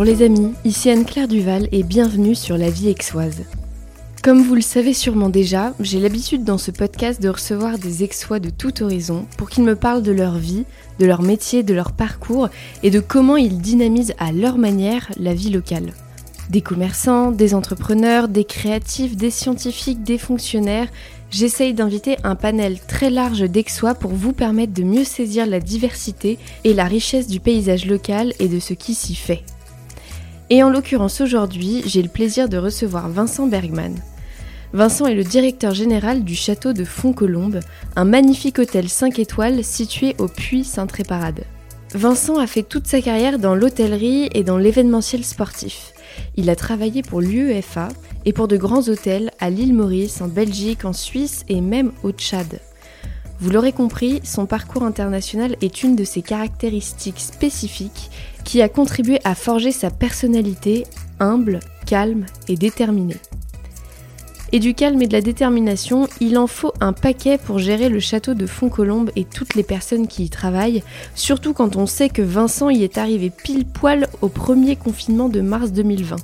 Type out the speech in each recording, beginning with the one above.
Bonjour les amis, ici Anne-Claire Duval et bienvenue sur La Vie Aixoise. Comme vous le savez sûrement déjà, j'ai l'habitude dans ce podcast de recevoir des Aixois de tout horizon pour qu'ils me parlent de leur vie, de leur métier, de leur parcours et de comment ils dynamisent à leur manière la vie locale. Des commerçants, des entrepreneurs, des créatifs, des scientifiques, des fonctionnaires, j'essaye d'inviter un panel très large d'Aixois pour vous permettre de mieux saisir la diversité et la richesse du paysage local et de ce qui s'y fait. Et en l'occurrence aujourd'hui, j'ai le plaisir de recevoir Vincent Bergman. Vincent est le directeur général du château de Fontcolombe, un magnifique hôtel 5 étoiles situé au Puy Saint-Tréparade. Vincent a fait toute sa carrière dans l'hôtellerie et dans l'événementiel sportif. Il a travaillé pour l'UEFA et pour de grands hôtels à l'île Maurice, en Belgique, en Suisse et même au Tchad. Vous l'aurez compris, son parcours international est une de ses caractéristiques spécifiques qui a contribué à forger sa personnalité humble, calme et déterminée. Et du calme et de la détermination, il en faut un paquet pour gérer le château de Fontcolombe et toutes les personnes qui y travaillent, surtout quand on sait que Vincent y est arrivé pile poil au premier confinement de mars 2020,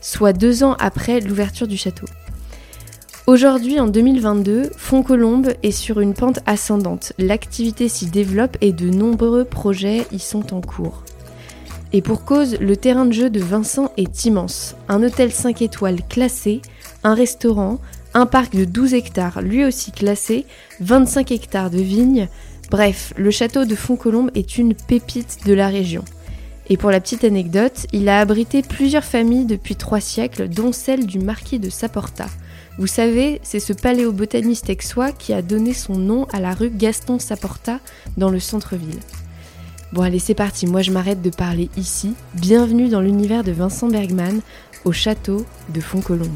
soit deux ans après l'ouverture du château. Aujourd'hui, en 2022, Fontcolombe est sur une pente ascendante. L'activité s'y développe et de nombreux projets y sont en cours. Et pour cause, le terrain de jeu de Vincent est immense. Un hôtel 5 étoiles classé, un restaurant, un parc de 12 hectares lui aussi classé, 25 hectares de vignes. Bref, le château de Fontcolombe est une pépite de la région. Et pour la petite anecdote, il a abrité plusieurs familles depuis trois siècles, dont celle du marquis de Saporta. Vous savez, c'est ce paléobotaniste aixois qui a donné son nom à la rue Gaston Saporta dans le centre-ville. Bon allez c'est parti, moi je m'arrête de parler ici. Bienvenue dans l'univers de Vincent Bergman au château de Fontcolombe.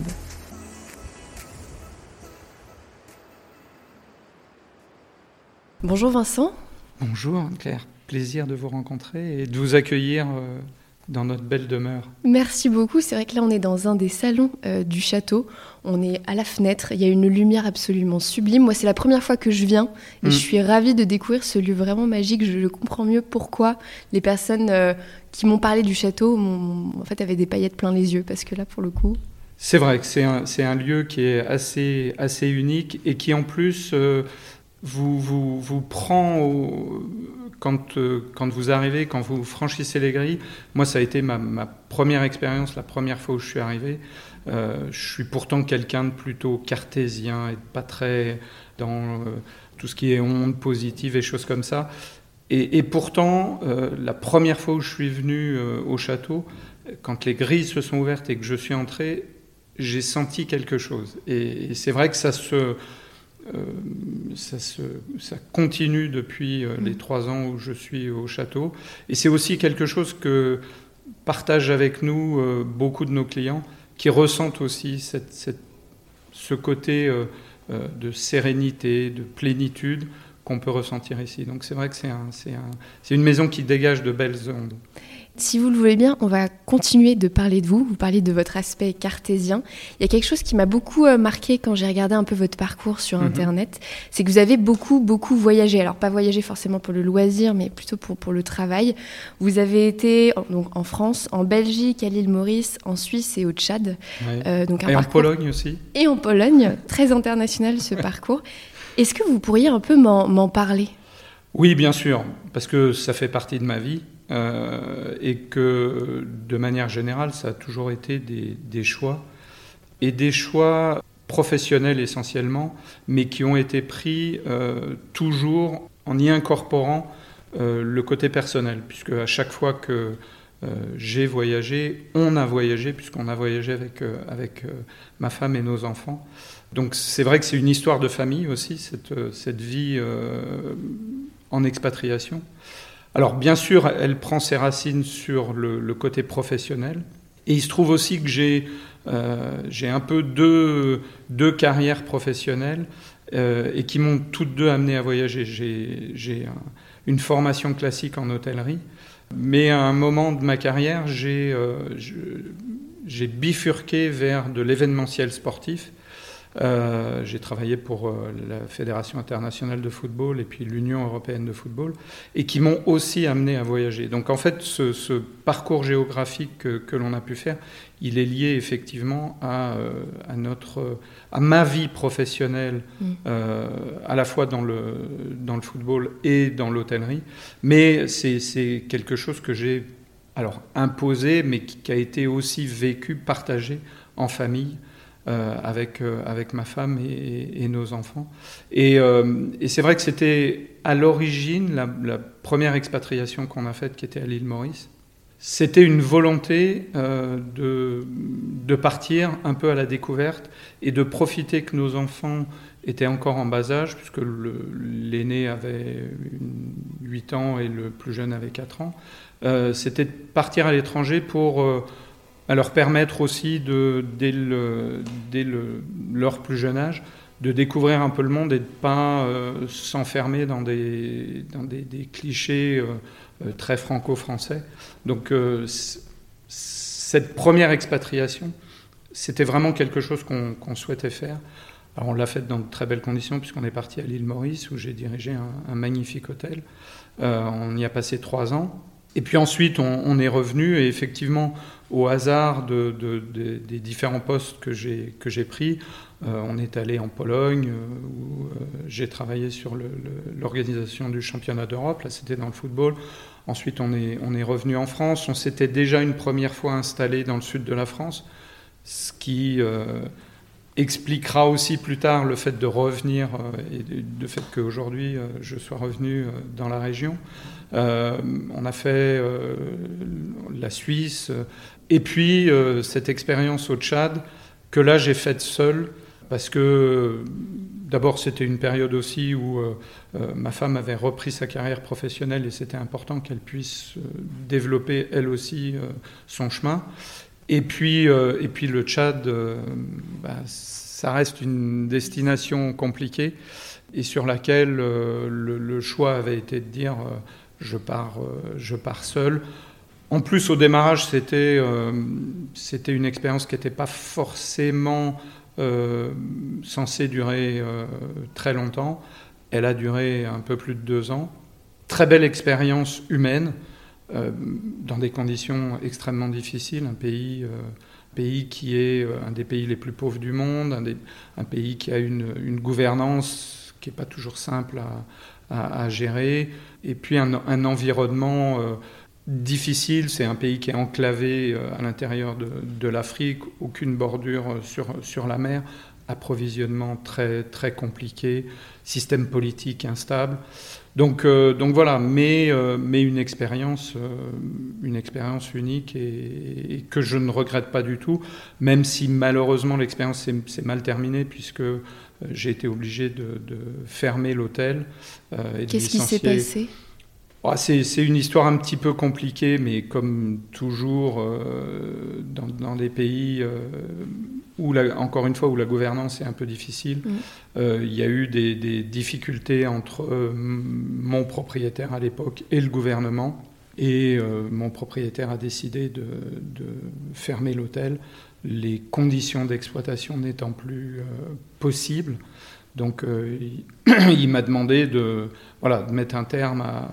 Bonjour Vincent. Bonjour Claire, plaisir de vous rencontrer et de vous accueillir euh, dans notre belle demeure. Merci beaucoup. C'est vrai que là, on est dans un des salons euh, du château. On est à la fenêtre. Il y a une lumière absolument sublime. Moi, c'est la première fois que je viens et je mm. suis ravie de découvrir ce lieu vraiment magique. Je, comprends mieux pourquoi les personnes euh, qui m'ont parlé du château en fait, avaient des paillettes plein les yeux. Parce que là, pour le coup. C'est vrai que c'est un, un, lieu qui est assez, assez unique et qui, en plus, euh, vous, vous, vous prend au quand, euh, quand vous arrivez, quand vous franchissez les grilles, moi ça a été ma, première expérience, la première fois où je suis arrivé. Euh, je suis pourtant quelqu'un de plutôt cartésien et pas très dans euh, tout ce qui est ondes positives et choses comme ça. Et, pourtant, la première fois où je suis venu au château, quand les grilles se sont ouvertes et que je suis entré, j'ai senti quelque chose. Et, c'est vrai que ça se ça, se, ça, continue depuis euh, les mm. trois ans où je suis au château. Et c'est aussi quelque chose que partagent avec nous euh, beaucoup de nos clients qui ressentent aussi cette, cette, ce côté de sérénité, de plénitude qu'on peut ressentir ici. Donc c'est vrai que c'est un, un, une maison qui dégage de belles ondes. Si vous le voulez bien, on va continuer de parler de vous, vous parlez de votre aspect cartésien. Il y a quelque chose qui m'a beaucoup euh, marqué quand j'ai regardé un peu votre parcours sur mhm. Internet, c'est que vous avez beaucoup, beaucoup voyagé. Alors pas voyagé forcément pour le loisir, mais plutôt pour, pour le travail. Vous avez été donc, en France, en Belgique, à l'île Maurice, en Suisse et au Tchad. Euh, donc et en Pologne aussi. Et en Pologne, très international ce parcours. Est-ce que vous pourriez un peu m'en parler? Oui, bien sûr, parce que ça fait partie de ma vie. Euh, et que de manière générale, ça a toujours été des, choix, et des choix professionnels essentiellement, mais qui ont été pris euh, toujours en y incorporant euh, le côté personnel, puisque à chaque fois que j'ai voyagé, on a voyagé, puisqu'on a voyagé avec, avec ma femme et nos enfants. Donc c'est vrai que c'est une histoire de famille aussi, cette, cette vie en expatriation. Alors bien sûr, elle prend ses racines sur le, côté professionnel. Et il se trouve aussi que j'ai euh, un peu deux, deux carrières professionnelles euh, et qui m'ont toutes deux amené à voyager. J'ai une formation classique en hôtellerie, mais à un moment de ma carrière, j'ai euh, bifurqué vers de l'événementiel sportif Euh, j'ai travaillé pour euh, la Fédération internationale de football et puis l'Union européenne de football, et qui m'ont aussi amené à voyager. Donc en fait, ce, parcours géographique que, l'on a pu faire, il est lié effectivement à, euh, à notre, à ma vie professionnelle, mm. à la fois dans le, dans le football et dans l'hôtellerie. Mais c'est quelque chose que j'ai alors imposé, mais qui, a été aussi vécu, partagé en famille. Euh, avec, euh, avec ma femme et, nos enfants. Euh, et, c'est vrai que c'était à l'origine la, première expatriation qu'on a faite qui était à l'île Maurice. C'était une volonté de, de partir un peu à la découverte et de profiter que nos enfants étaient encore en bas âge, puisque l'aîné avait 8 ans et le plus jeune avait 4 ans. C'était de partir à l'étranger pour à leur permettre aussi, de, dès, le, dès le, leur plus jeune âge, de découvrir un peu le monde et de ne pas euh, s'enfermer dans, des, clichés euh, euh, très franco-français. Donc cette première expatriation, c'était vraiment quelque chose qu'on souhaitait faire. Alors on l'a fait dans de très belles conditions puisqu'on est parti à l'île Maurice où j'ai dirigé un, magnifique hôtel. on y a passé trois ans. Et puis ensuite, on, est revenu et effectivement, au hasard de, des différents postes que j'ai pris, euh, on est allé en Pologne euh, où euh, j'ai travaillé sur l'organisation du championnat d'Europe. Là, c'était dans le football. Ensuite, on est, revenu en France. On s'était déjà une première fois installé dans le sud de la France, ce qui expliquera aussi plus tard le fait de revenir et le fait qu'aujourd'hui je sois revenu dans la région. On a fait la Suisse. Et puis, euh, cette expérience au Tchad, que là, j'ai faite seule, parce que d'abord, c'était une période aussi où ma femme avait repris sa carrière professionnelle et c'était important qu'elle puisse développer, elle aussi, son chemin. Et puis, et puis le Tchad, bah, ça reste une destination compliquée et sur laquelle le, choix avait été de dire je pars, euh, je pars seul. En plus, au démarrage, c'était euh, une expérience qui n'était pas forcément euh, censée durer très longtemps. Elle a duré un peu plus de deux ans. Très belle expérience humaine, dans des conditions extrêmement difficiles. Un pays, pays qui est un des pays les plus pauvres du monde, un, pays qui a une, une gouvernance qui n'est pas toujours simple à, à, gérer. Et puis un, environnement euh, difficile, c'est un pays qui est enclavé euh, à l'intérieur de, de l'Afrique, aucune bordure sur, sur la mer, approvisionnement très, très compliqué, système politique instable. Donc, euh, donc voilà, mais, mais une expérience, une expérience unique et, que je ne regrette pas du tout, même si malheureusement l'expérience s'est mal terminée puisque euh, j'ai été obligé de, fermer l'hôtel. Euh, Qu'est-ce qui s'est passé? C'est une histoire un petit peu compliquée, mais comme toujours euh, dans, des pays où, encore une fois, où la gouvernance est un peu difficile, mm. il y a eu des, difficultés entre mon propriétaire à l'époque et le gouvernement. Et mon propriétaire a décidé de fermer l'hôtel les conditions d'exploitation n'étant plus euh, possibles. Donc euh, il, m'a demandé de, voilà, de mettre un terme à,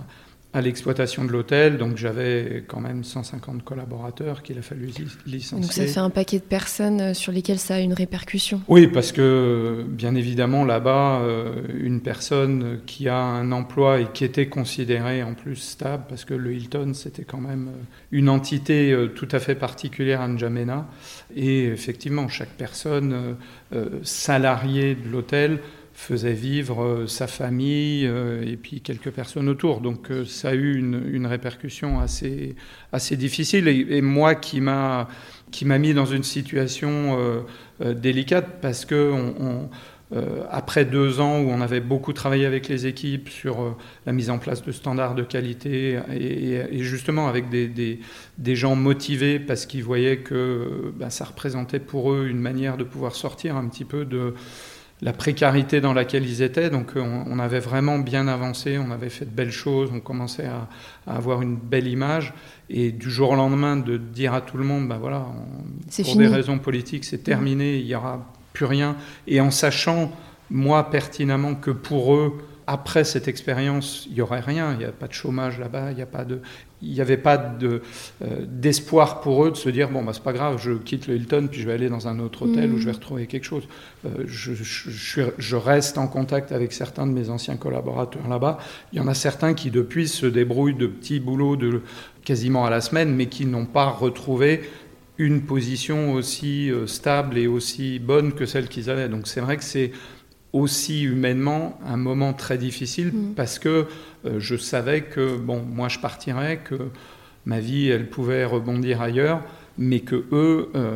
à l'exploitation de l'hôtel. Donc j'avais quand même 150 collaborateurs qu'il a fallu licencier. Donc ça fait un paquet de personnes euh, sur lesquelles ça a une répercussion. Oui, parce que bien évidemment là-bas, euh, une personne qui a un emploi et qui était considérée en plus stable, parce que le Hilton c'était quand même euh, une entité tout à fait particulière à N'Djamena. Et effectivement, chaque personne salariée de l'hôtel faisait vivre euh, sa famille euh, et puis quelques personnes autour. Donc euh, ça a eu une, répercussion assez, assez difficile. Et, moi qui m'a qui m'a mis dans une situation délicate parce que après deux ans où on avait beaucoup travaillé avec les équipes sur la mise en place de standards de qualité et, justement avec des, des, gens motivés parce qu'ils voyaient que ben, ça représentait pour eux une manière de pouvoir sortir un petit peu de la précarité dans laquelle ils étaient. Donc euh, on, avait vraiment bien avancé, on avait fait de belles choses, on commençait à, avoir une belle image. Et du jour au lendemain, de dire à tout le monde, ben voilà, pour des raisons politiques, c'est terminé, il y aura plus rien, et en sachant, moi, pertinemment, que pour eux, après cette expérience, il n'y aurait rien, il n'y a pas de chômage là-bas, il n'y a pas de, il n'y avait pas de, euh, d'espoir pour eux de se dire bon bah c'est pas grave, je quitte le Hilton puis je vais aller dans un autre hôtel où je vais mm. retrouver quelque chose. Euh, je, je, je, reste en contact avec certains de mes anciens collaborateurs là-bas. Il y en a certains qui depuis se débrouillent de petits boulots de quasiment à la semaine, mais qui n'ont pas retrouvé une position aussi euh, stable et aussi bonne que celle qu'ils avaient. Donc c'est vrai que c'est aussi humainement un moment très difficile mm. parce que euh, je savais que bon moi je partirais que ma vie elle pouvait rebondir ailleurs mais que eux euh,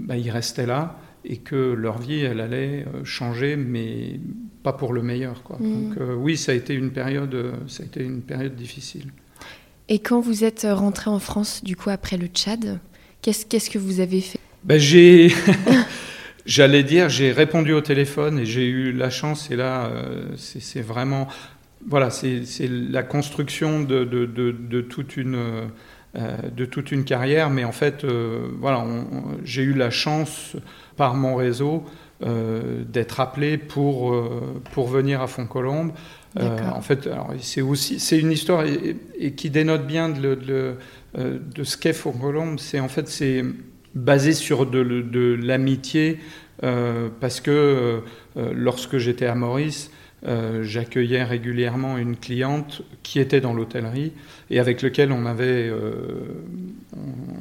bah, ils restaient là et que leur vie elle allait euh, changer mais pas pour le meilleur quoi. Mm. donc oui ça a été une période ça a été une période difficile et quand vous êtes rentré en France du coup après le Tchad qu'est-ce qu'est-ce que vous avez fait? Ben, j'ai J'allais dire, j'ai répondu au téléphone et j'ai eu la chance, et là, euh, c'est vraiment. Voilà, c'est la construction de, de, de, toute une, euh, de toute une carrière, mais en fait, euh, voilà, j'ai eu la chance, par mon réseau, d'être appelé pour, pour venir à Font-Colombe. en fait, c'est aussi c'est une histoire et, qui dénote bien de, de, de ce qu'est Font-Colombe. C'est en fait c'est basé sur de, l'amitié, euh, parce que euh, euh, lorsque j'étais à Maurice, j'accueillais régulièrement une cliente qui était dans l'hôtellerie et avec lequel on avait,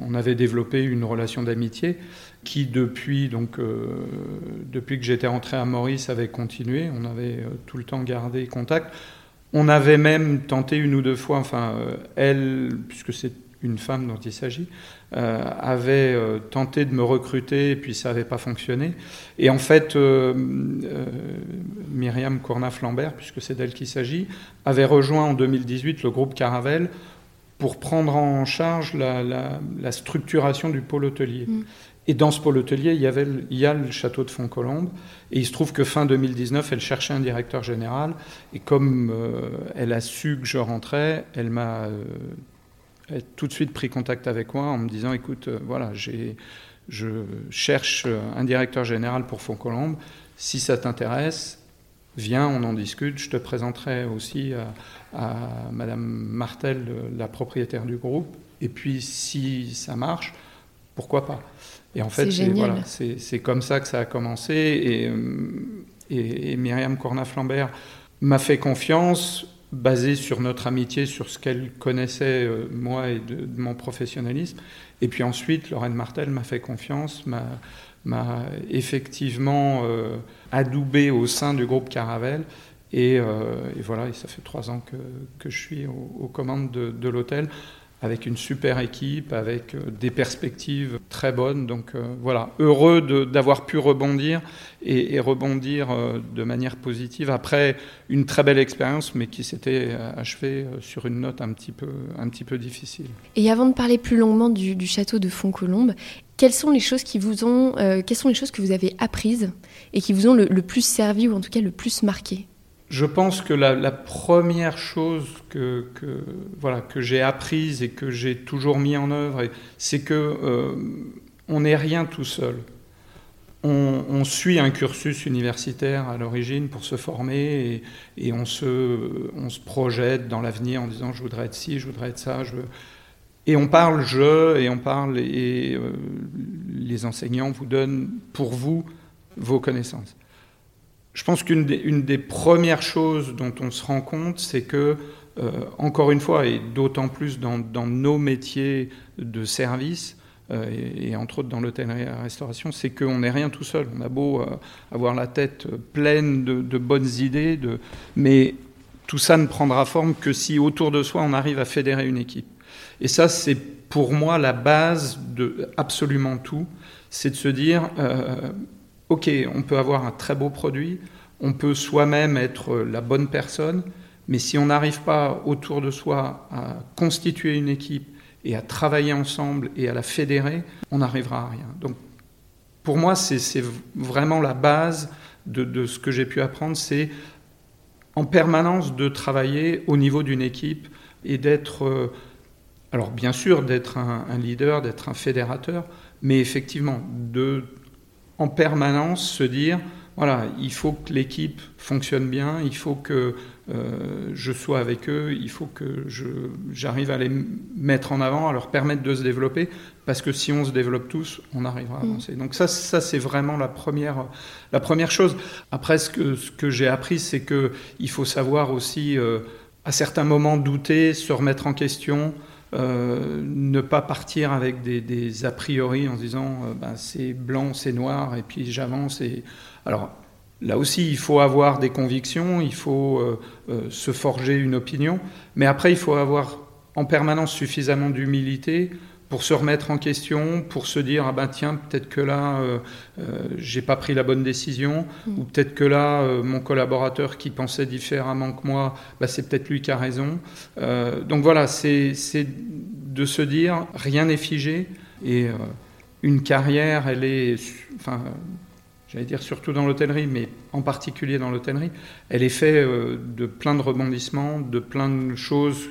on avait développé une relation d'amitié qui depuis, donc, depuis que j'étais rentré à Maurice avait continué, on avait tout le temps gardé contact. On avait même tenté une ou deux fois, enfin elle, puisque c'est une femme dont il s'agit, euh, avait euh, tenté de me recruter et puis ça n'avait pas fonctionné. Et en fait, euh, Myriam Cournaf-Lambert, puisque c'est d'elle qu'il s'agit, avait rejoint en 2018 le groupe Caravel pour prendre en charge la, structuration du pôle hôtelier. Mm. Et dans ce pôle hôtelier, il y, avait, il y a le château de Font-Colombe. Et il se trouve que fin 2019, elle cherchait un directeur général. Et comme elle a su que je rentrais, elle m'a a tout de suite pris contact avec moi en me disant écoute, euh, voilà, je cherche un directeur général pour Font-Colombe. Si ça t'intéresse, viens, on en discute. Je te présenterai aussi à, Madame Martel, la propriétaire du groupe. Et puis, si ça marche, pourquoi pas? Et en fait, c'est comme ça que ça a commencé. Et, euh, et, et Myriam Cornaf-Lambert m'a fait confiance basé sur notre amitié, sur ce qu'elle connaissait, euh, moi, et de, mon professionnalisme. Et puis ensuite, Lorraine Martel m'a fait confiance, m'a effectivement euh, adoubé au sein du groupe Caravel. Et, euh, voilà, et ça fait trois ans que, je suis aux, commandes de, de l'hôtel avec une super équipe, avec euh, des perspectives très bonnes. Donc euh, voilà, heureux d'avoir pu rebondir et, rebondir euh, de manière positive après une très belle expérience, mais qui s'était achevée sur une note un petit peu, difficile. Et avant de parler plus longuement du, château de Font-Colombe, quelles sont les choses qui vous ont, quelles sont les choses que vous avez apprises et qui vous ont le plus servi ou en tout cas le plus marqué? Je pense que la, première chose que, voilà, que j'ai apprise et que j'ai toujours mis en œuvre, c'est que euh, on n'est rien tout seul. On, suit un cursus universitaire à l'origine pour se former et, on, se, on se projette dans l'avenir en disant je voudrais être ci, je voudrais être ça. Et on parle je et on parle et euh, les enseignants vous donnent pour vous vos connaissances. Je pense qu'une des, premières choses dont on se rend compte, c'est que, euh, encore une fois, et d'autant plus dans, nos métiers de service, euh, et, entre autres dans l'hôtellerie et la restauration, c'est qu'on n'est rien tout seul. On a beau euh, avoir la tête pleine de, bonnes idées, de, mais tout ça ne prendra forme que si autour de soi on arrive à fédérer une équipe. Et ça, c'est pour moi la base de absolument tout, c'est de se dire ok, on peut avoir un très beau produit, on peut soi-même être la bonne personne, mais si on n'arrive pas autour de soi à constituer une équipe et à travailler ensemble et à la fédérer, on n'arrivera à rien. Donc pour moi, c'est vraiment la base de, ce que j'ai pu apprendre, c'est en permanence de travailler au niveau d'une équipe et d'être, euh, alors bien sûr, d'être un leader, d'être un fédérateur, mais effectivement, de en permanence se dire, voilà, il faut que l'équipe fonctionne bien, il faut que euh, je sois avec eux, il faut que j'arrive à les mettre en avant, à leur permettre de se développer, parce que si on se développe tous, on arrivera à mm. avancer. Donc ça, ça c'est vraiment la première, la première chose. Après, ce que, ce que j'ai appris, c'est qu'il faut savoir aussi, euh, à certains moments, douter, se remettre en question, euh, ne pas partir avec des, a priori en se disant euh, ben, c'est blanc, c'est noir, et puis j'avance. Et... Alors là aussi, il faut avoir des convictions, il faut euh, se forger une opinion, mais après, il faut avoir en permanence suffisamment d'humilité pour se remettre en question, pour se dire ah ben tiens peut-être que là euh, euh, j'ai pas pris la bonne décision mm. ou peut-être que là euh, mon collaborateur qui pensait différemment que moi bah, c'est peut-être lui qui a raison donc voilà c'est de se dire rien n'est figé et une carrière elle est enfin j'allais dire surtout dans l'hôtellerie mais en particulier dans l'hôtellerie elle est faite de plein de rebondissements de plein de choses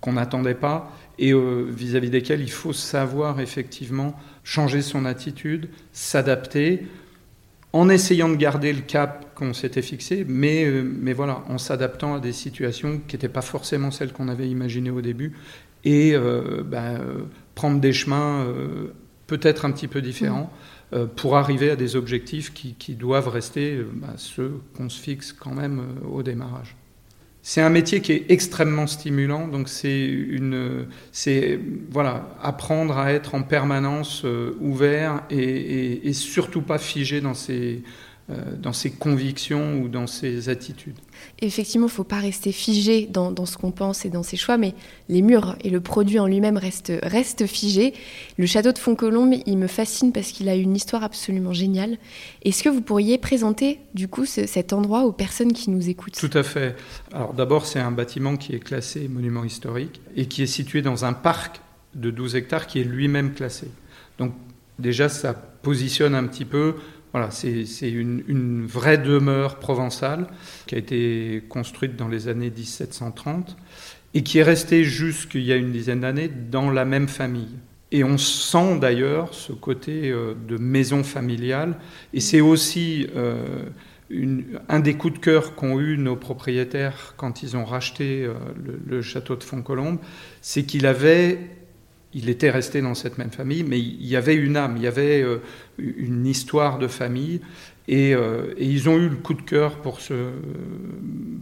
qu'on n'attendait pas et euh, vis-à-vis desquels il faut savoir effectivement changer son attitude, s'adapter, en essayant de garder le cap qu'on s'était fixé, mais, euh, mais voilà, en s'adaptant à des situations qui n'étaient pas forcément celles qu'on avait imaginées au début, et euh, ben, prendre des chemins peut-être un petit peu différents mmh. pour arriver à des objectifs qui, qui doivent rester ben, ceux qu'on se fixe quand même au démarrage. C'est un métier qui est extrêmement stimulant, donc c'est une, c'est voilà, apprendre à être en permanence euh, ouvert et, et, surtout pas figé dans ses, dans ses convictions ou dans ses attitudes. Effectivement, il ne faut pas rester figé dans, ce qu'on pense et dans ses choix, mais les murs et le produit en lui-même restent, restent figés. Le château de Fontcolombe, il me fascine parce qu'il a une histoire absolument géniale. Est-ce que vous pourriez présenter du coup cet endroit aux personnes qui nous écoutent? Tout à fait. Alors d'abord, c'est un bâtiment qui est classé monument historique et qui est situé dans un parc de 12 hectares qui est lui-même classé. Donc déjà, ça positionne un petit peu voilà, c'est une, vraie demeure provençale qui a été construite dans les années 1730 et qui est restée jusqu'il y a une dizaine d'années dans la même famille. Et on sent d'ailleurs ce côté euh, de maison familiale. Et c'est aussi euh, un des coups de cœur qu'ont eu nos propriétaires quand ils ont racheté euh, le, château de Fontcolombe, c'est qu'il avait il était resté dans cette même famille, mais il y avait une âme, il y avait une histoire de famille, euh, et, ils ont eu le coup de cœur pour ce,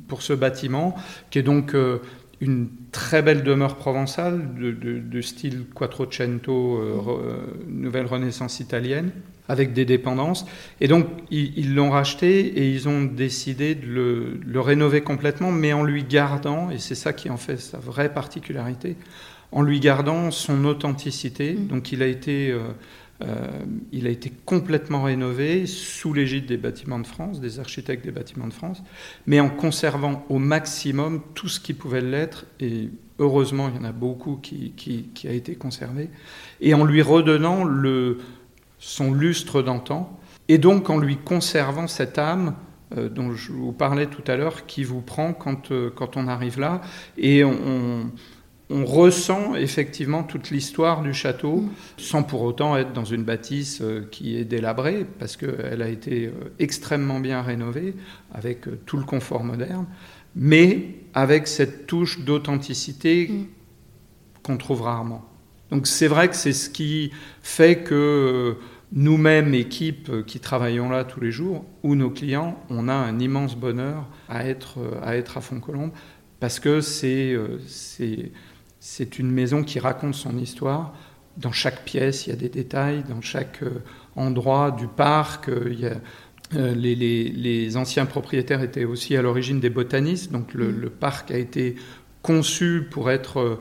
pour ce bâtiment, qui est donc euh, une très belle demeure provençale de, style Quattrocento, nouvelle renaissance italienne, avec des dépendances. Et donc ils l'ont racheté et ils ont décidé de le, le rénover complètement, mais en lui gardant, et c'est ça qui en fait sa vraie particularité, en lui gardant son authenticité. Mm. Donc il a été, euh, euh, il a été complètement rénové sous l'égide des bâtiments de France, des architectes des bâtiments de France, mais en conservant au maximum tout ce qui pouvait l'être. Et heureusement, il y en a beaucoup qui, qui, a été conservé. Et en lui redonnant son lustre d'antan. Et donc en lui conservant cette âme euh, dont je vous parlais tout à l'heure, qui vous prend quand, quand on arrive là. Et on ressent effectivement toute l'histoire du château, mm. sans pour autant être dans une bâtisse euh, qui est délabrée, parce qu'elle a été euh, extrêmement bien rénovée, avec euh, tout le confort moderne, mais avec cette touche d'authenticité mm. qu'on trouve rarement. Donc c'est vrai que c'est ce qui fait que nous-mêmes, équipes qui travaillons là tous les jours, ou nos clients, on a un immense bonheur à être à, être à Font-Colombe, parce que c'est c'est une maison qui raconte son histoire. Dans chaque pièce, il y a des détails. Dans chaque euh, endroit du parc, euh, euh, les, anciens propriétaires étaient aussi à l'origine des botanistes. Donc le, parc a été conçu pour être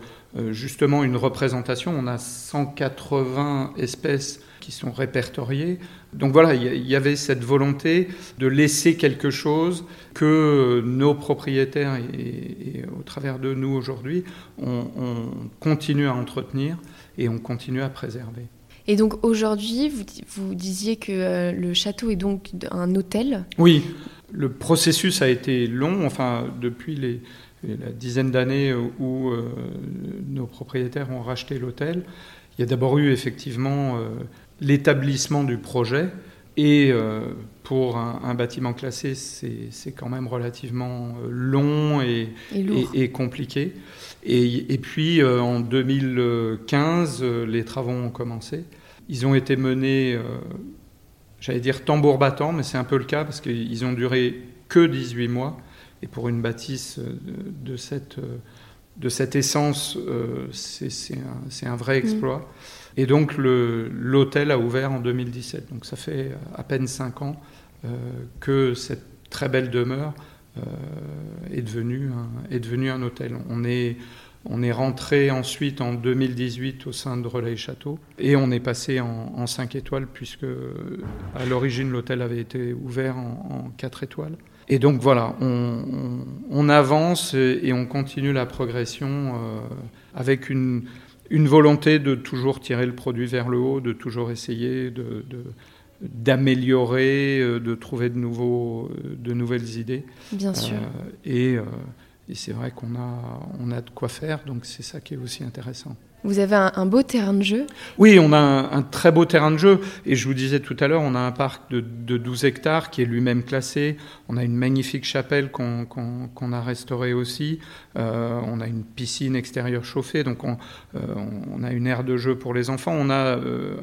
justement une représentation. On a 180 espèces qui sont répertoriées. Donc voilà, il y avait cette volonté de laisser quelque chose que nos propriétaires et, au travers de nous aujourd'hui, on, continue à entretenir et on continue à préserver. Et donc aujourd'hui, vous, vous, disiez que euh, le château est donc un hôtel? Oui, le processus a été long, enfin depuis les, la dizaine d'années où euh, nos propriétaires ont racheté l'hôtel. Il y a d'abord eu effectivement euh, l'établissement du projet, Et pour un, bâtiment classé, c'est quand même relativement long et, et, compliqué. Et, puis en 2015, les travaux ont commencé. Ils ont été menés, j'allais dire tambour battant, mais c'est un peu le cas parce qu'ils ont duré que 18 mois. Et pour une bâtisse de cette de cette essence, euh, c'est un, vrai mm. exploit. Et donc l'hôtel a ouvert en 2017. Donc ça fait à peine cinq ans euh, que cette très belle demeure euh, est, devenue un, est devenue un hôtel. On est, on est rentré ensuite en 2018 au sein de Relais Château et on est passé en, en 5 étoiles puisque à l'origine l'hôtel avait été ouvert en, en 4 étoiles. Et donc voilà, on, avance et on continue la progression euh, avec une, volonté de toujours tirer le produit vers le haut, de toujours essayer de, d'améliorer, euh, de trouver de, nouveaux, de nouvelles idées. Bien sûr. Euh, et, et c'est vrai qu'on a, on a de quoi faire, donc c'est ça qui est aussi intéressant. Vous avez un, beau terrain de jeu Oui, on a un, très beau terrain de jeu. Et je vous disais tout à l'heure, on a un parc de, 12 hectares qui est lui-même classé. On a une magnifique chapelle qu'on a restaurée aussi. Euh, on a une piscine extérieure chauffée. Donc on, euh, a une aire de jeu pour les enfants. On a euh,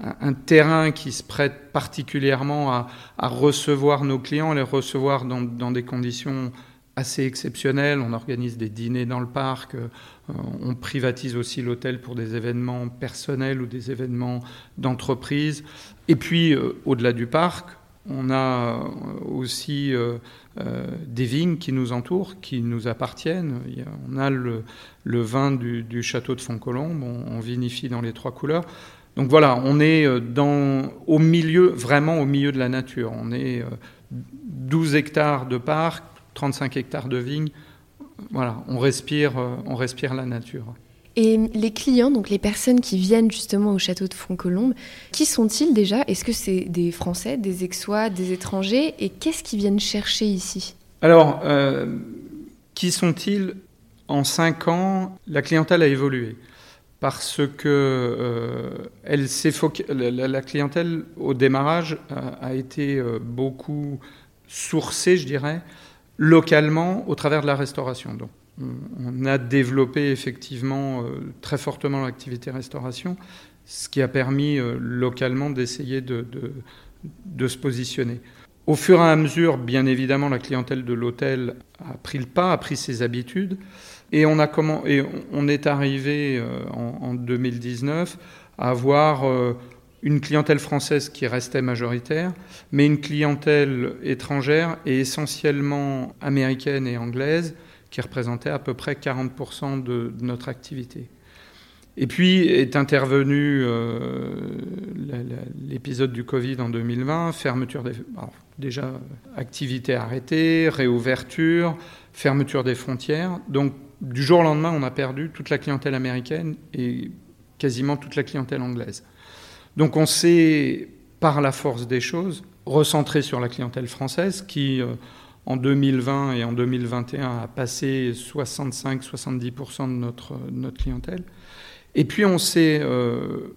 un, terrain qui se prête particulièrement à, recevoir nos clients, les recevoir dans des conditions assez exceptionnelles. On organise des dîners dans le parc. Euh, on privatise aussi l'hôtel pour des événements personnels ou des événements d'entreprise. Et puis, euh, au-delà du parc, on a euh, aussi des vignes qui nous entourent, qui nous appartiennent. on a le, vin du, château de Fontcolombe, on, on, vinifie dans les trois couleurs. Donc voilà, on est au milieu, vraiment au milieu de la nature. On est 12 hectares de parc, 35 hectares de vignes voilà, on respire, euh, on respire la nature. Et les clients, donc les personnes qui viennent justement au château de Fontcolombe, qui sont-ils déjà? Est-ce que c'est des Français, des Aixois, des étrangers? Et qu'est-ce qu'ils viennent chercher ici? Alors, euh, qui sont-ils? En cinq ans, la clientèle a évolué parce que euh, elle la, clientèle au démarrage a été beaucoup sourcée, je dirais, localement au travers de la restauration. Donc, on a développé effectivement euh, très fortement l'activité restauration, ce qui a permis euh, localement d'essayer de, se positionner. Au fur et à mesure, bien évidemment, la clientèle de l'hôtel a pris le pas, a pris ses habitudes, et on, a comment, et on est arrivé euh, en, en, 2019 à avoir une clientèle française qui restait majoritaire, mais une clientèle étrangère et essentiellement américaine et anglaise qui représentait à peu près 40% de, notre activité. Et puis est intervenu euh, l'épisode du Covid en 2020, fermeture des... déjà, activité arrêtée, réouverture, fermeture des frontières. Donc, du jour au lendemain, on a perdu toute la clientèle américaine et quasiment toute la clientèle anglaise. Donc on s'est, par la force des choses, recentré sur la clientèle française qui, euh, en 2020 et en 2021, a passé 65-70% de notre, clientèle. Et puis on s'est euh,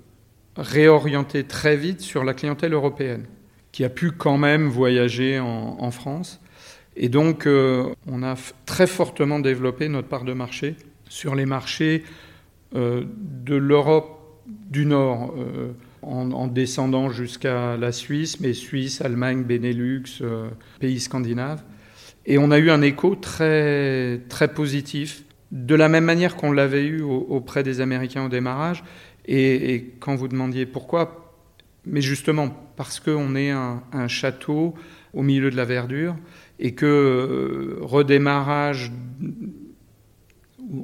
réorienté très vite sur la clientèle européenne, qui a pu quand même voyager en, France. Et donc euh, on a très fortement développé notre part de marché sur les marchés de l'Europe du Nord en, descendant jusqu'à la Suisse, mais Suisse, Allemagne, Benelux, euh, pays scandinaves. Et on a eu un écho très, très positif, de la même manière qu'on l'avait eu auprès des Américains au démarrage. Et, quand vous demandiez pourquoi, mais justement parce qu'on est un, château au milieu de la verdure et que euh, redémarrage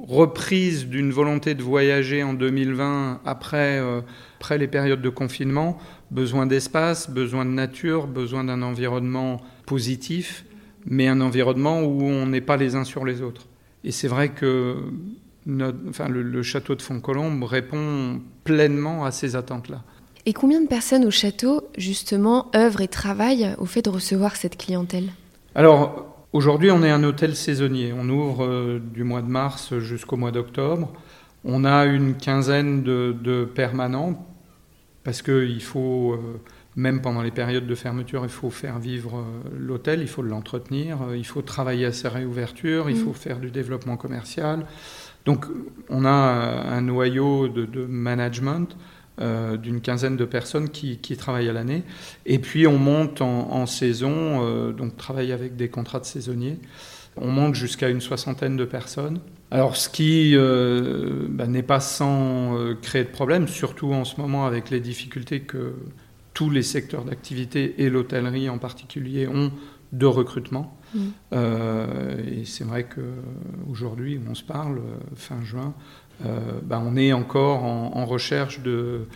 reprise d'une volonté de voyager en 2020 après, euh, après les périodes de confinement, besoin d'espace, besoin de nature, besoin d'un environnement positif, mais un environnement où on n'est pas les uns sur les autres. Et c'est vrai que enfin, le, château de Fontcolombe répond pleinement à ces attentes-là. Et combien de personnes au château, justement, œuvrent et travaillent au fait de recevoir cette clientèle? Alors, Aujourd'hui, on est un hôtel saisonnier. On ouvre euh, du mois de mars jusqu'au mois d'octobre. On a une quinzaine de, permanents parce qu'il faut euh, même pendant les périodes de fermeture, il faut faire vivre l'hôtel, il faut l'entretenir, il faut travailler à sa réouverture, il mm. faut faire du développement commercial. Donc on a un noyau de, management d'une quinzaine de personnes qui, travaillent à l'année. Et puis on monte en, saison, donc travaille avec des contrats de saisonniers. On monte jusqu'à une soixantaine de personnes. Alors, ce qui euh, bah, n'est pas sans euh, créer de problèmes, surtout en ce moment avec les difficultés que tous les secteurs d'activité et l'hôtellerie en particulier ont de recrutement. Mmh. Euh, et c'est vrai qu'aujourd'hui, on se parle, fin juin, bah, on est encore en, recherche de,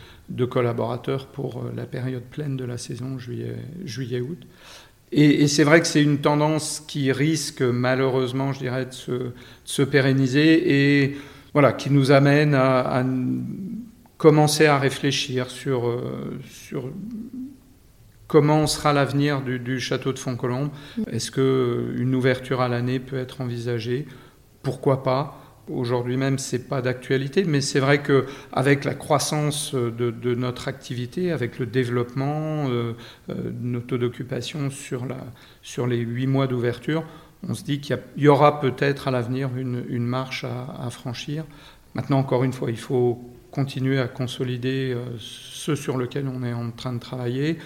collaborateurs pour la période pleine de la saison juillet-août. juillet août et, c'est vrai que c'est une tendance qui risque malheureusement, je dirais, de se, pérenniser et voilà, qui nous amène à, commencer à réfléchir sur, euh, sur comment sera l'avenir du, château de Fontcolombe. Est-ce qu'une ouverture à l'année peut être envisagée? Pourquoi pas? Aujourd'hui même, ce n'est pas d'actualité, mais c'est vrai qu'avec la croissance de, notre activité, avec le développement euh, euh, notre taux d'occupation sur, sur les huit mois d'ouverture, on se dit qu'il y, aura peut-être à l'avenir une, marche à, franchir. Maintenant, encore une fois, il faut continuer à consolider euh, ce sur lequel on est en train de travailler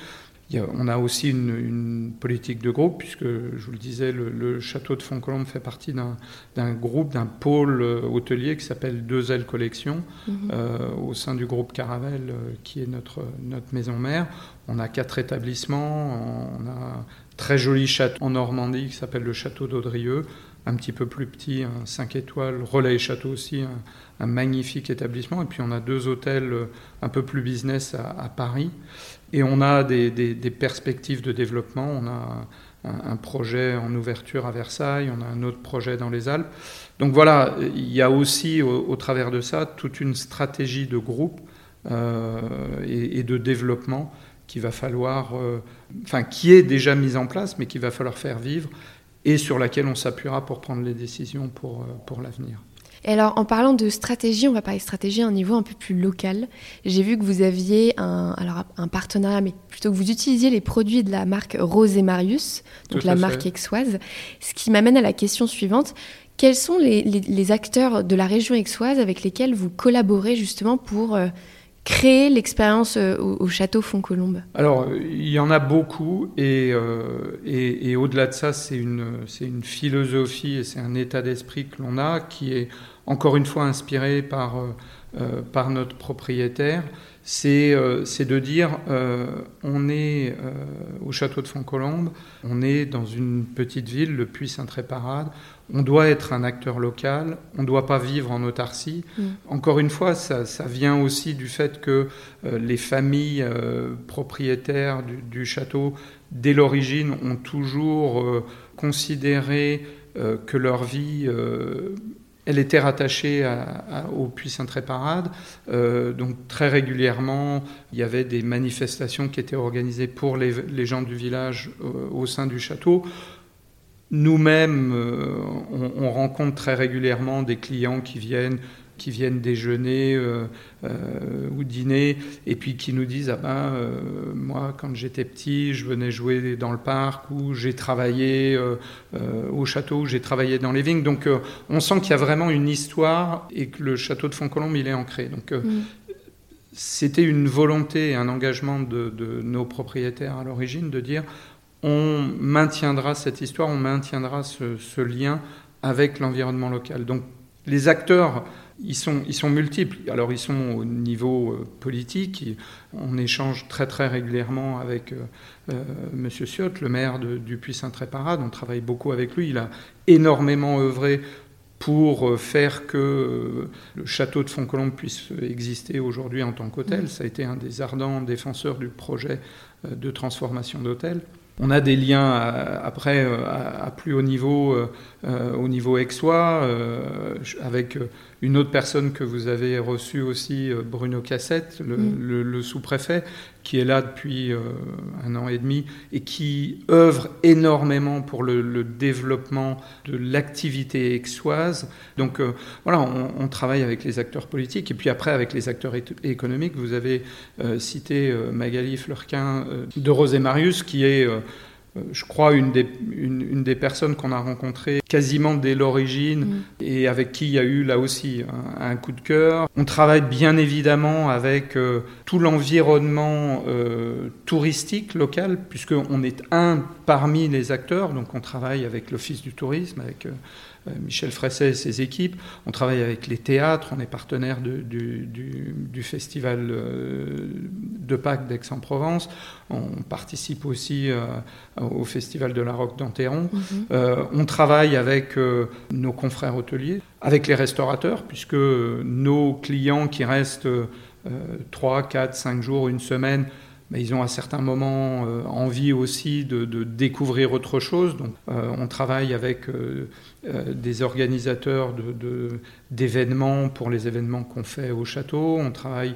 on a aussi une, politique de groupe, puisque je vous le disais, le, château de Fontcolombe fait partie d'un groupe, d'un pôle euh, hôtelier qui s'appelle Deux Ailes Collection, mhm. euh, au sein du groupe Caravelle, euh, qui est notre, notre maison mère. On a quatre établissements, on a un très joli château en Normandie qui s'appelle le château d'Audrieux, un petit peu plus petit, un 5 étoiles, Relais et Château aussi, un, magnifique établissement. Et puis on a deux hôtels un peu plus business à Paris. Et on a des, perspectives de développement. On a un, projet en ouverture à Versailles, on a un autre projet dans les Alpes. Donc voilà, il y a aussi au, travers de ça toute une stratégie de groupe euh, et, de développement qui va falloir, euh, enfin qui est déjà mise en place, mais qui va falloir faire vivre et sur laquelle on s'appuiera pour prendre les décisions pour, euh, pour l'avenir. Et alors, en parlant de stratégie, on va parler de stratégie à un niveau un peu plus local. J'ai vu que vous aviez un, alors un partenariat, mais plutôt que vous utilisiez les produits de la marque Rose et Marius, donc la marque Exoise. Ce qui m'amène à la question suivante. Quels sont les, acteurs de la région aixoise avec lesquels vous collaborez justement pour euh, créer l'expérience euh, au, château Fontcolombe Alors, il y en a beaucoup, et, euh, et, au-delà de ça, c'est une, une philosophie et c'est un état d'esprit que l'on a qui est encore une fois inspiré par, euh, euh, par notre propriétaire, c'est euh, de dire on est au château de Fontcolombe, on est dans une petite ville, le Puy-Saint-Tréparade, on doit être un acteur local, on ne doit pas vivre en autarcie. Mm. Encore une fois, ça, vient aussi du fait que les familles propriétaires du, du, château, dès l'origine, ont toujours considéré que leur vie elle était rattachée au Puy Saint-Tréparade. Euh, donc très régulièrement, il y avait des manifestations qui étaient organisées pour les, gens du village euh, au sein du château. Nous-mêmes, euh, on, rencontre très régulièrement des clients qui viennent qui viennent déjeuner euh, euh, ou dîner et puis qui nous disent ah ben euh, moi quand j'étais petit je venais jouer dans le parc ou j'ai travaillé au château j'ai travaillé dans les vignes. Donc on sent qu'il y a vraiment une histoire et que le château de Fontcolombe il est ancré. Donc mm. c'était une volonté et un engagement de, nos propriétaires à l'origine de dire on maintiendra cette histoire on maintiendra ce, ce lien avec l'environnement local. Donc les acteurs ils sont, ils sont multiples. Alors, ils sont au niveau euh, politique. On échange très, très régulièrement avec euh, euh M. Ciotte, le maire de, du Puy-Saint-Tréparade. On travaille beaucoup avec lui. Il a énormément œuvré pour euh, faire que le château de Fontcolombe puisse exister aujourd'hui en tant qu'hôtel. Mmh. Ça a été un des ardents défenseurs du projet de transformation d'hôtel. On a des liens après à, plus haut niveau, au niveau aixois, avec une autre personne que vous avez reçue aussi, Bruno Cassette, le, mm. le sous-préfet, qui est là depuis euh, un an et demi et qui œuvre énormément pour le, développement de l'activité aixoise. Donc euh, voilà, on, travaille avec les acteurs politiques et puis après avec les acteurs économiques. Vous avez euh, cité Magali Fleurquin de Rosé Marius qui est euh, je crois, une des, une, des personnes qu'on a rencontrées quasiment dès l'origine mm. et avec qui il y a eu là aussi un, coup de cœur. On travaille bien évidemment avec euh, tout l'environnement euh, touristique local, puisqu'on est un parmi les acteurs, donc on travaille avec l'Office du tourisme, avec euh, Michel Fresset et ses équipes. On travaille avec les théâtres, on est partenaire du, festival euh, de Pâques d'Aix-en-Provence. On participe aussi euh, au festival de la Roque d'Anteron. Mhm. on travaille avec nos confrères hôteliers, avec les restaurateurs, puisque nos clients qui restent 3, 4, 5 jours, une semaine, mais ils ont à certains moments euh, envie aussi de, découvrir autre chose. Donc, euh, on travaille avec euh, des organisateurs d'événements pour les événements qu'on fait au château. On travaille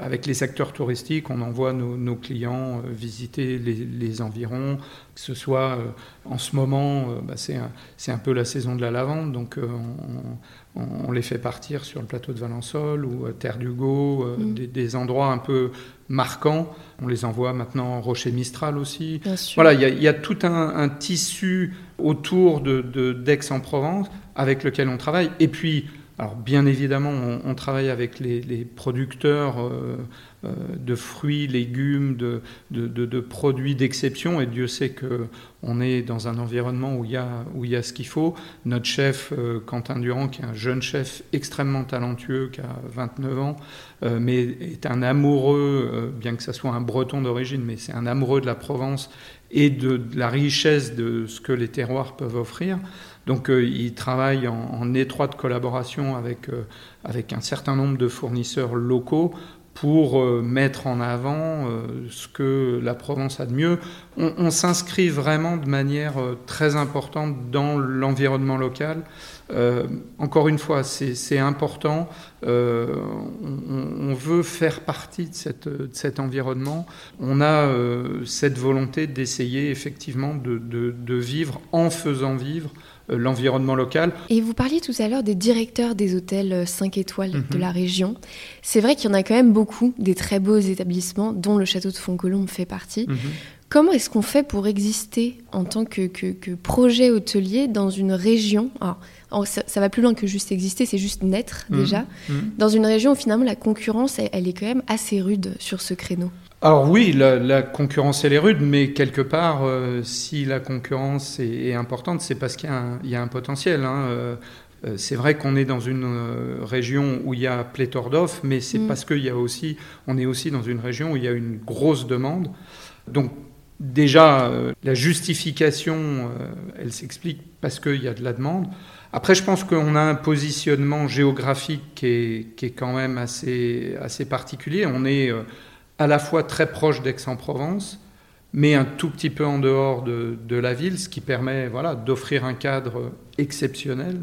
avec les acteurs touristiques. On envoie nos, clients visiter les, environs, que ce soit en ce moment, bah, c'est un, un, peu la saison de la lavande, donc on, on, les fait partir sur le plateau de Valençol ou Terre d'Hugo, mmh. des, des endroits un peu marquants. On les envoie maintenant Rocher Mistral aussi. Voilà, il y, a tout un, tissu autour de, d'Aix-en-Provence avec lequel on travaille. Et puis, alors bien évidemment, on, travaille avec les, producteurs euh, euh, de fruits, légumes, de, produits d'exception, et Dieu sait qu'on est dans un environnement où il y a, où il ce qu'il faut. Notre chef, euh, Quentin Durand, qui est un jeune chef extrêmement talentueux, qui a 29 ans, mais est un amoureux, bien que ce soit un breton d'origine, mais c'est un amoureux de la Provence et de, la richesse de ce que les terroirs peuvent offrir. Donc il travaille en, en, étroite collaboration avec, avec un certain nombre de fournisseurs locaux pour euh, mettre en avant euh, ce que la Provence a de mieux. On, s'inscrit vraiment de manière euh, très importante dans l'environnement local. encore une fois, c'est important. on, veut faire partie de, cet environnement. On a cette volonté d'essayer effectivement de, vivre en faisant vivre euh, l'environnement local. Et vous parliez tout à l'heure des directeurs des hôtels 5 euh, étoiles de mhm. la région. C'est vrai qu'il y en a quand même beaucoup, des très beaux établissements, dont le château de Fontcolombe fait partie. Mhm. Comment est-ce qu'on fait pour exister en tant que, que, projet hôtelier dans une région? Alors, ça, va plus loin que juste exister, c'est juste naître mhm. déjà. Dans une région où finalement la concurrence, elle, est quand même assez rude sur ce créneau. Alors oui, la, concurrence elle est rude, mais quelque part, euh, si la concurrence est, importante, c'est parce qu'il y, a un potentiel. Hein. Euh, euh, c'est vrai qu'on est dans une région où il y a pléthore d'offres, mais c'est mm. parce qu'il y a aussi, on est aussi dans une région où il y a une grosse demande. Donc déjà, la justification, elle s'explique parce qu'il y a de la demande. Après, je pense qu'on a un positionnement géographique qui est, qui est, quand même assez, assez particulier. On est à la fois très proche d'Aix-en-Provence, mais un tout petit peu en dehors de, la ville, ce qui permet voilà, d'offrir un cadre exceptionnel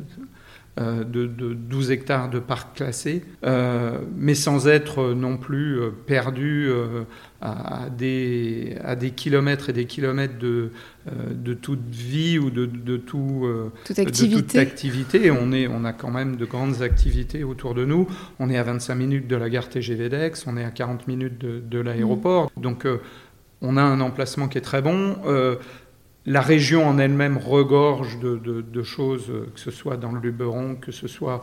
euh, de, 12 hectares de parcs classés, euh, mais sans être non plus euh, perdu à, des, à des kilomètres et des kilomètres de, de toute vie ou de, de, tout, toute, activité. toute activité. On, est, on a quand même de grandes activités autour de nous. On est à 25 minutes de la gare TGV d'Aix, on est à 40 minutes de, l'aéroport. Mmh. Donc on a un emplacement qui est très bon la région en elle-même regorge de, choses, euh, que ce soit dans le Luberon, que ce soit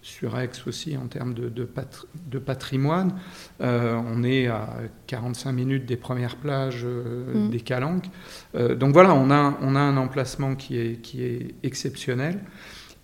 sur Aix aussi en termes de, patrimoine. Euh, on est à 45 minutes des premières plages euh, mm. des Calanques. donc voilà, on a, on a un emplacement qui est, qui est exceptionnel.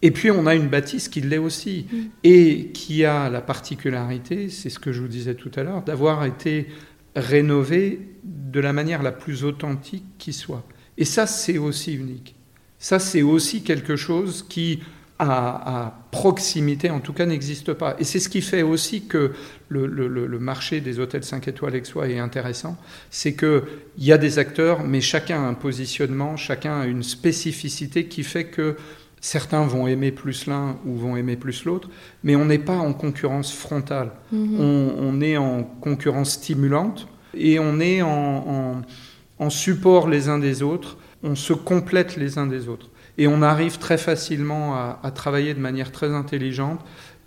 Et puis on a une bâtisse qui l'est aussi, mm. et qui a la particularité, c'est ce que je vous disais tout à l'heure, d'avoir été rénovée de la manière la plus authentique qui soit. Et ça, c'est aussi unique. Ça, c'est aussi quelque chose qui, à, proximité, en tout cas, n'existe pas. Et c'est ce qui fait aussi que le, marché des hôtels 5 étoiles Aixois est intéressant. C'est qu'il y a des acteurs, mais chacun a un positionnement, chacun a une spécificité qui fait que certains vont aimer plus l'un ou vont aimer plus l'autre, mais on n'est pas en concurrence frontale. Mm-hmm. On, est en concurrence stimulante et on est en support les uns des autres. On se complète les uns des autres. Et on arrive très facilement à, travailler de manière très intelligente.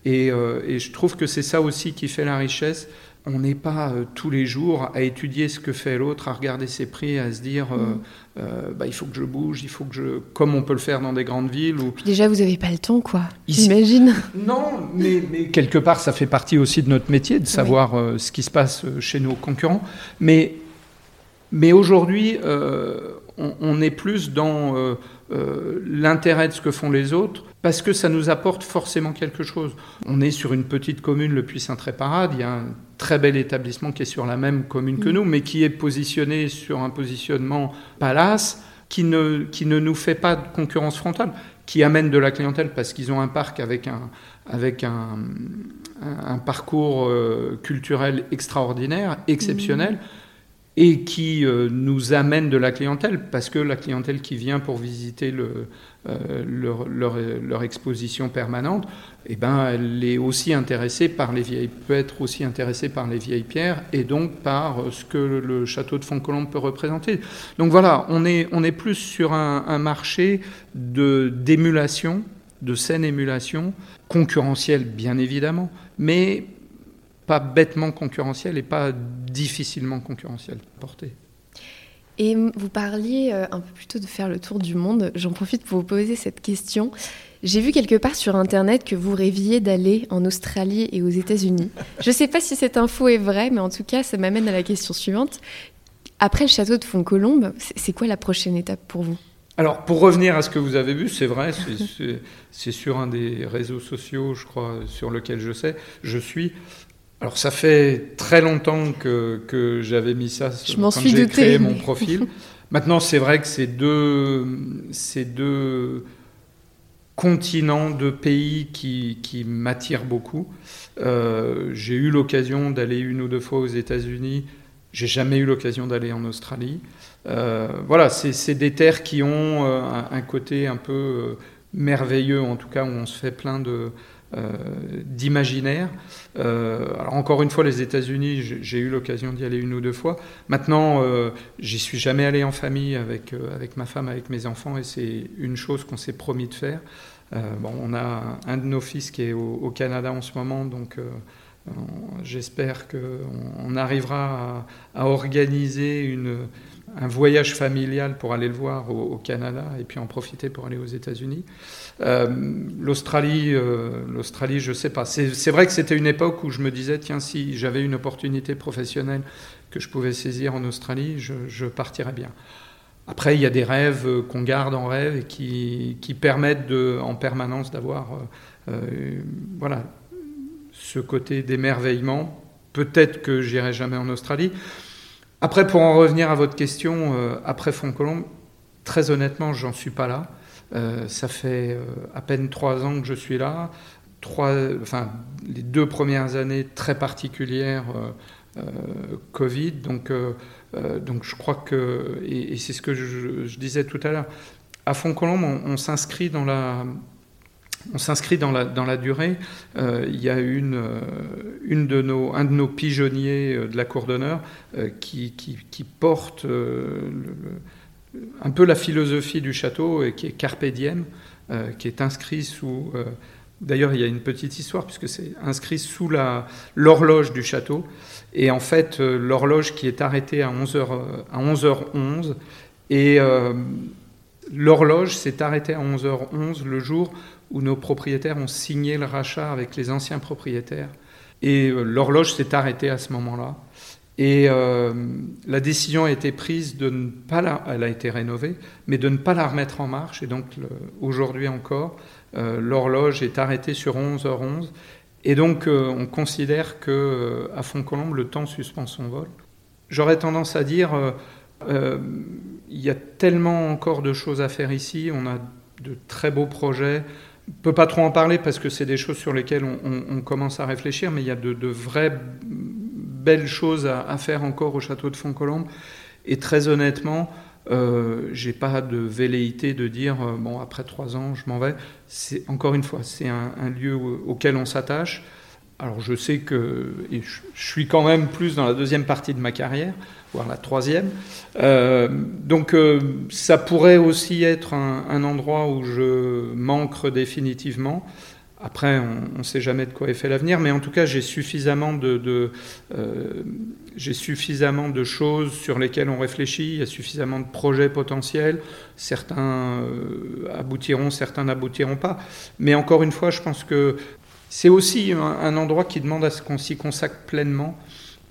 Euh, et, je trouve que c'est ça aussi qui fait la richesse. On n'est pas euh, tous les jours à étudier ce que fait l'autre, à regarder ses prix, à se dire euh, mm. bah, il faut que je bouge, il faut que je. comme on peut le faire dans des grandes villes. Ou... déjà, vous n'avez pas le temps, quoi. J'imagine. Non, mais, quelque part, ça fait partie aussi de notre métier, de savoir ce qui se passe chez nos concurrents. Mais, mais aujourd'hui, on, on, est plus dans euh, l'intérêt de ce que font les autres, parce que ça nous apporte forcément quelque chose. On est sur une petite commune, le Puy-Saint-Tréparade, il y a un très bel établissement qui est sur la même commune que mm. nous, mais qui est positionné sur un positionnement palace, qui ne, qui ne nous fait pas de concurrence frontale, qui amène de la clientèle parce qu'ils ont un parc avec un, avec un, un, parcours euh, culturel extraordinaire, exceptionnel. Mm et qui euh, nous amène de la clientèle, parce que la clientèle qui vient pour visiter euh, leur, exposition permanente, eh ben, elle est aussi intéressée par les peut être aussi intéressée par les vieilles pierres et donc par euh, ce que le château de Fontcolombe peut représenter. Donc voilà, on est, on est plus sur un, un marché d'émulation, de saine émulation, concurrentielle bien évidemment, mais pas bêtement concurrentiel et pas difficilement concurrentiel porté. Et vous parliez euh, un peu plus tôt de faire le tour du monde. J'en profite pour vous poser cette question. J'ai vu quelque part sur Internet que vous rêviez d'aller en Australie et aux États-Unis. Je ne sais pas si cette info est vraie, mais en tout cas, ça m'amène à la question suivante. Après le château de Fontcolombe, c'est quoi la prochaine étape pour vous? Alors, pour revenir à ce que vous avez vu, c'est vrai, c'est sur un des réseaux sociaux, je crois, sur lequel je sais, je suis. Alors ça fait très longtemps que, que j'avais mis ça Je quand j'ai créé mon profil. Maintenant, c'est vrai que c'est deux, ces deux continents, deux pays qui, qui m'attirent beaucoup. Euh, j'ai eu l'occasion d'aller une ou deux fois aux États-Unis. J'ai jamais eu l'occasion d'aller en Australie. Euh, voilà, c'est des terres qui ont euh, un, un, côté un peu merveilleux, en tout cas où on se fait plein de, d'imaginaire. Euh, alors encore une fois, les États-Unis, j'ai eu l'occasion d'y aller une ou deux fois. Maintenant, euh, j'y suis jamais allé en famille avec avec ma femme, avec mes enfants, et c'est une chose qu'on s'est promis de faire. bon, on a un de nos fils qui est au, Canada en ce moment, donc j'espère qu'on arrivera à, organiser un voyage familial pour aller le voir au, Canada et puis en profiter pour aller aux États-Unis. Euh, L'Australie, euh, l'Australie, je sais pas. C'est vrai que c'était une époque où je me disais tiens si j'avais une opportunité professionnelle que je pouvais saisir en Australie, je, partirais bien. Après, il y a des rêves qu'on garde en rêve et qui, permettent en permanence d'avoir euh, voilà, ce côté d'émerveillement. Peut-être que j'irai jamais en Australie. Après, pour en revenir à votre question, euh, après Font-Colombe, très honnêtement, j'en suis pas là. Euh, ça fait euh, à peine trois ans que je suis là. Trois, enfin, les deux premières années très particulières, Covid. Donc, donc je crois que, et, c'est ce que je, disais tout à l'heure, à Font-Colombe, on s'inscrit dans la, on s'inscrit dans la, dans la durée. Euh, il y a une, euh, une de nos, un de nos pigeonniers euh, de la cour d'honneur qui, qui, porte un peu la philosophie du château et qui est Carpe Diem, qui est inscrit sous. D'ailleurs, il y a une petite histoire puisque c'est inscrit sous l'horloge du château. Et en fait, l'horloge qui est arrêtée à 11h, à 11h11 et l'horloge s'est arrêtée à 11h11 le jour où nos propriétaires ont signé le rachat avec les anciens propriétaires. Et euh, l'horloge s'est arrêtée à ce moment-là. Et euh, la décision a été prise de ne pas la, elle a été rénovée, mais de ne pas la remettre en marche. Et donc aujourd'hui encore, euh, l'horloge est arrêtée sur 11h11. Et donc on considère que à Font-Colombe, le temps suspend son vol. J'aurais tendance à dire, il y a tellement encore de choses à faire ici. On a de très beaux projets ne peut pas trop en parler parce que c'est des choses sur lesquelles on, commence à réfléchir, mais il y a de, vraies belles choses à, faire encore au château de Fontcolombe. Et très honnêtement, euh, j'ai pas de velléité de dire euh, bon après trois ans je m'en vais. C'est encore une fois, c'est un, lieu auquel on s'attache. Alors je sais que je, suis quand même plus dans la deuxième partie de ma carrière, voire la troisième. Euh, donc euh, ça pourrait aussi être un, endroit où je manque définitivement. Après, on ne sait jamais de quoi est fait l'avenir, mais en tout cas, j'ai suffisamment de, euh, suffisamment de choses sur lesquelles on réfléchit. Il y a suffisamment de projets potentiels. Certains aboutiront, certains n'aboutiront pas. Mais encore une fois, je pense que c'est aussi un, endroit qui demande à ce qu'on s'y consacre pleinement.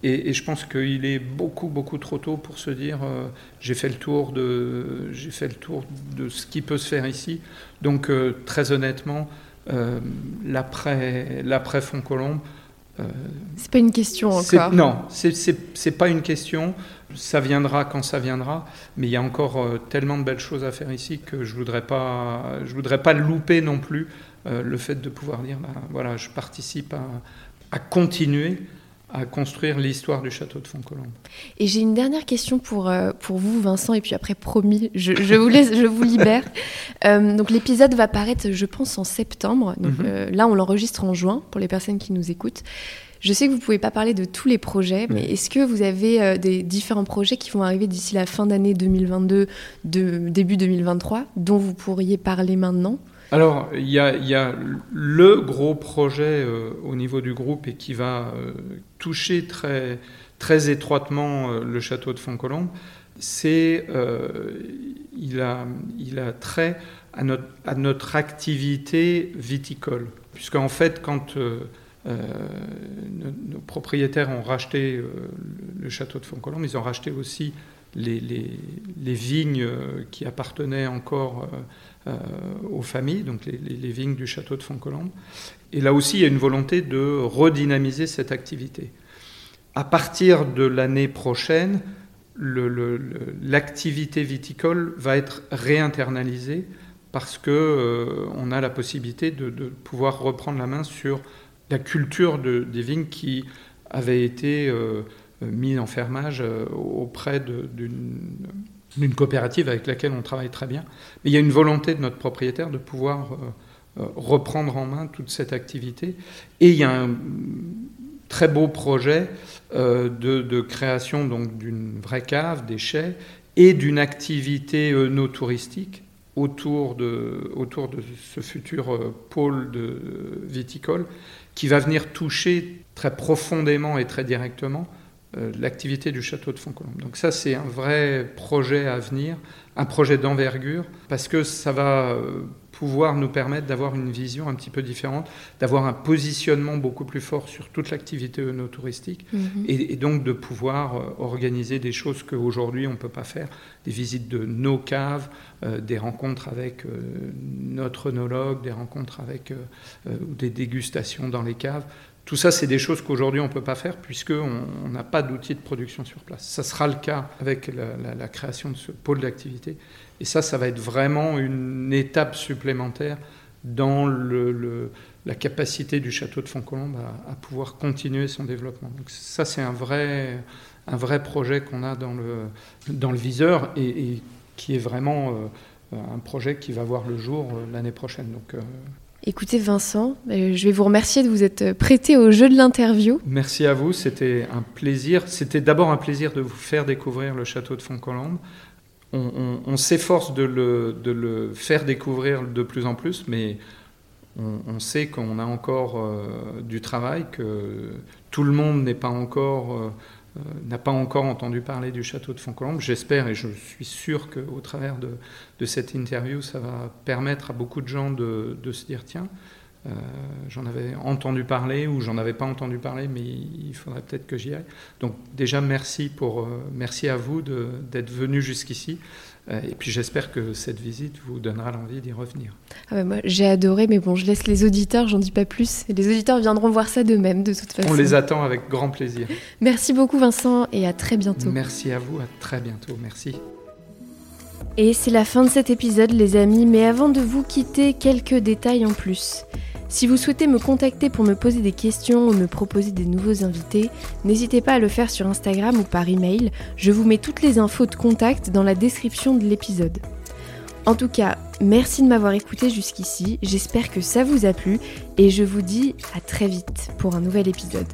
Et, je pense qu'il est beaucoup, beaucoup trop tôt pour se dire euh, j'ai fait le tour de j'ai fait le tour de ce qui peut se faire ici. Donc euh, très honnêtement, euh, l'après l'après Font-Colombe. c'est pas une question encore. Non, c'est pas une question. Ça viendra quand ça viendra, mais il y a encore tellement de belles choses à faire ici que je voudrais pas je voudrais pas louper non plus euh, le fait de pouvoir dire, bah, voilà, je participe à, continuer à construire l'histoire du château de Fontcolombe. Et j'ai une dernière question pour, euh, pour vous, Vincent, et puis après, promis, je, vous, laisse, je vous libère. Euh, donc l'épisode va paraître, je pense, en septembre. Donc, mhm. là, on l'enregistre en juin, pour les personnes qui nous écoutent. Je sais que vous ne pouvez pas parler de tous les projets, mais est-ce que vous avez des différents projets qui vont arriver d'ici la fin d'année 2022, de, début 2023, dont vous pourriez parler maintenant? Alors, il y, a, le gros projet euh, au niveau du groupe et qui va euh, toucher très, étroitement euh, le château de Fontcolombe. C'est, il, a, trait à notre, activité viticole. Puisqu'en fait, quand nos, propriétaires ont racheté le, château de Fontcolombe, ils ont racheté aussi les, vignes qui appartenaient encore aux familles, donc les, vignes du château de Fontcolombe. Et là aussi, il y a une volonté de redynamiser cette activité. À partir de l'année prochaine, l'activité viticole va être réinternalisée parce que euh, on a la possibilité de, pouvoir reprendre la main sur la culture des vignes qui avaient été euh, mises en fermage auprès d'une d'une coopérative avec laquelle on travaille très bien. Mais il y a une volonté de notre propriétaire de pouvoir euh, euh, reprendre en main toute cette activité. Et il y a un très beau projet euh, de, création d'une vraie cave, des chais, et d'une activité no touristique autour de, autour de ce futur pôle de viticole qui va venir toucher très profondément et très directement l'activité du château de Fontcolombe. Donc ça, c'est un vrai projet à venir, un projet d'envergure, parce que ça va euh, pouvoir nous permettre d'avoir une vision un petit peu différente, d'avoir un positionnement beaucoup plus fort sur toute l'activité œnotouristique, touristique et, donc de pouvoir euh, organiser des choses qu'aujourd'hui on ne peut pas faire, des visites de nos caves, des rencontres avec notre œnologue, des rencontres avec des dégustations dans les caves. Tout ça, c'est des choses qu'aujourd'hui on ne peut pas faire puisqu'on n'a pas d'outils de production sur place. Ça sera le cas avec la, création de ce pôle d'activité. Et ça, ça va être vraiment une étape supplémentaire dans la capacité du château de Fontcolombe à, à, pouvoir continuer son développement. Donc ça, c'est un vrai, un vrai projet qu'on a dans le, dans le viseur et, qui est vraiment euh, un projet qui va voir le jour euh, l'année prochaine. Donc, euh, Écoutez Vincent, euh, je vais vous remercier de vous être prêté au jeu de l'interview. Merci à vous, c'était un plaisir. C'était d'abord un plaisir de vous faire découvrir le château de Fontcolombe. On, s'efforce de le, faire découvrir de plus en plus, mais on, sait qu'on a encore euh, du travail, que tout le monde n'est pas encore... Euh, euh, n'a pas encore entendu parler du château de Fontcolombe. J'espère et je suis sûr qu'au travers de, de, cette interview, ça va permettre à beaucoup de gens de, de se dire tiens, euh, j'en avais entendu parler ou j'en avais pas entendu parler, mais il faudrait peut-être que j'y aille. Donc déjà merci pour euh, merci à vous d'être venu jusqu'ici. Euh, et puis j'espère que cette visite vous donnera l'envie d'y revenir. Ah moi j'ai adoré, mais bon, je laisse les auditeurs, j'en dis pas plus. Les auditeurs viendront voir ça d'eux-mêmes de toute façon. On les attend avec grand plaisir. Merci beaucoup Vincent et à très bientôt. Merci à vous, à très bientôt. Merci. Et c'est la fin de cet épisode les amis, mais avant de vous quitter, quelques détails en plus. Si vous souhaitez me contacter pour me poser des questions ou me proposer des nouveaux invités, n'hésitez pas à le faire sur Instagram ou par email, je vous mets toutes les infos de contact dans la description de l'épisode. En tout cas, merci de m'avoir écouté jusqu'ici, j'espère que ça vous a plu et je vous dis à très vite pour un nouvel épisode.